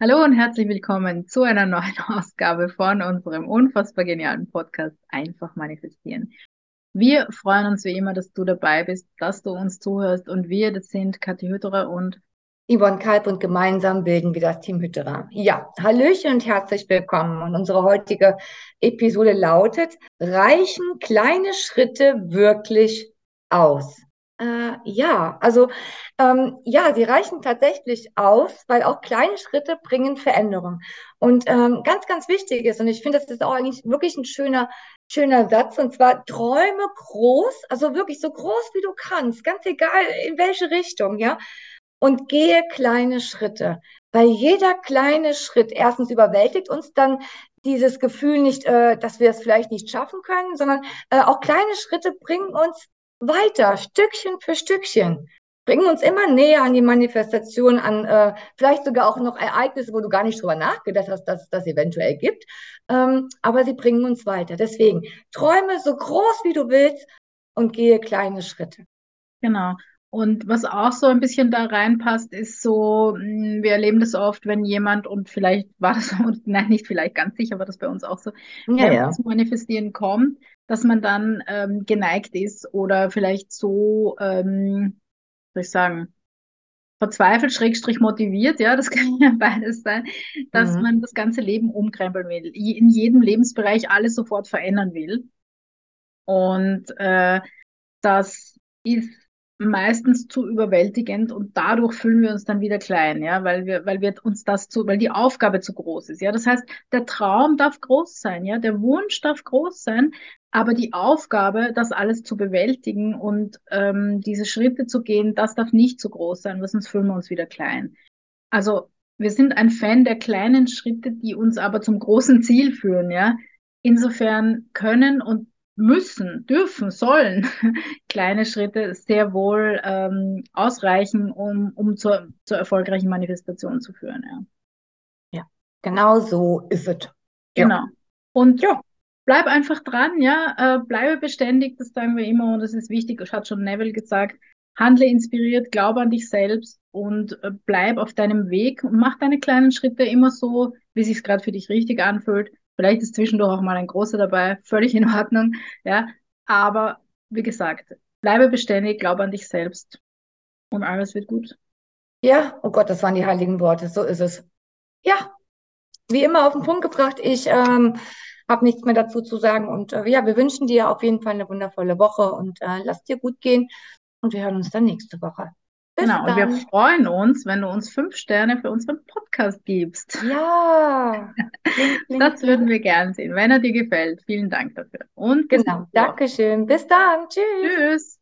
Hallo und herzlich willkommen zu einer neuen Ausgabe von unserem unfassbar genialen Podcast Einfach manifestieren. Wir freuen uns wie immer, dass du dabei bist, dass du uns zuhörst und wir, das sind Kathi Hütterer und Yvonne Kalb und gemeinsam bilden wir das Team Hütterer. Ja, Hallöchen und herzlich willkommen. Und unsere heutige Episode lautet, reichen kleine Schritte wirklich aus? Äh, ja, also ähm, ja, sie reichen tatsächlich aus, weil auch kleine Schritte bringen Veränderung. Und ähm, ganz, ganz wichtig ist, und ich finde, das ist auch eigentlich wirklich ein schöner, schöner Satz, und zwar träume groß, also wirklich so groß wie du kannst, ganz egal in welche Richtung, ja, und gehe kleine Schritte. Weil jeder kleine Schritt erstens überwältigt uns dann dieses Gefühl nicht, äh, dass wir es vielleicht nicht schaffen können, sondern äh, auch kleine Schritte bringen uns weiter, Stückchen für Stückchen. Bringen uns immer näher an die Manifestation, an äh, vielleicht sogar auch noch Ereignisse, wo du gar nicht drüber nachgedacht hast, dass das eventuell gibt. Ähm, aber sie bringen uns weiter. Deswegen träume so groß wie du willst und gehe kleine Schritte. Genau. Und was auch so ein bisschen da reinpasst, ist so, hm, wir erleben das oft, wenn jemand, und vielleicht war das, nein, nicht vielleicht ganz sicher, war das bei uns auch so, ja, wenn ja. zum Manifestieren kommt, dass man dann ähm, geneigt ist oder vielleicht so, ähm, soll ich sagen, verzweifelt, schrägstrich motiviert, ja, das kann ja beides sein, dass Mhm. man das ganze Leben umkrempeln will, in jedem Lebensbereich alles sofort verändern will. Und äh, das ist meistens zu überwältigend und dadurch fühlen wir uns dann wieder klein, ja, weil wir, weil wir uns das zu, weil die Aufgabe zu groß ist, ja. Das heißt, der Traum darf groß sein, ja, der Wunsch darf groß sein, aber die Aufgabe, das alles zu bewältigen und ähm, diese Schritte zu gehen, das darf nicht zu groß sein, weil sonst fühlen wir uns wieder klein. Also wir sind ein Fan der kleinen Schritte, die uns aber zum großen Ziel führen, ja. Insofern können und müssen, dürfen, sollen kleine Schritte sehr wohl ähm, ausreichen, um, um zur, zur erfolgreichen Manifestation zu führen. Ja, Ja, genau so ist es. Ja. genau. Und Ja. bleib einfach dran, ja, äh, bleibe beständig, das sagen wir immer und das ist wichtig, das hat schon Neville gesagt. Handle inspiriert, glaube an dich selbst und äh, bleib auf deinem Weg und mach deine kleinen Schritte immer so, wie sich gerade für dich richtig anfühlt. Vielleicht ist zwischendurch auch mal ein großer dabei, völlig in Ordnung, ja. Aber wie gesagt, bleibe beständig, glaube an dich selbst und alles wird gut. Ja, oh Gott, das waren die heiligen Worte. So ist es. Ja, wie immer auf den Punkt gebracht. Ich ähm, habe nichts mehr dazu zu sagen. Und äh, ja, wir wünschen dir auf jeden Fall eine wundervolle Woche und äh, lass dir gut gehen. Und wir hören uns dann nächste Woche. Bis Genau, und wir dann. freuen uns, wenn du uns fünf Sterne für unseren Podcast gibst. Ja, Das würden wir gern sehen, wenn er dir gefällt. Vielen Dank dafür. Und Genau. Dankeschön. Bis dann. Tschüss. Tschüss.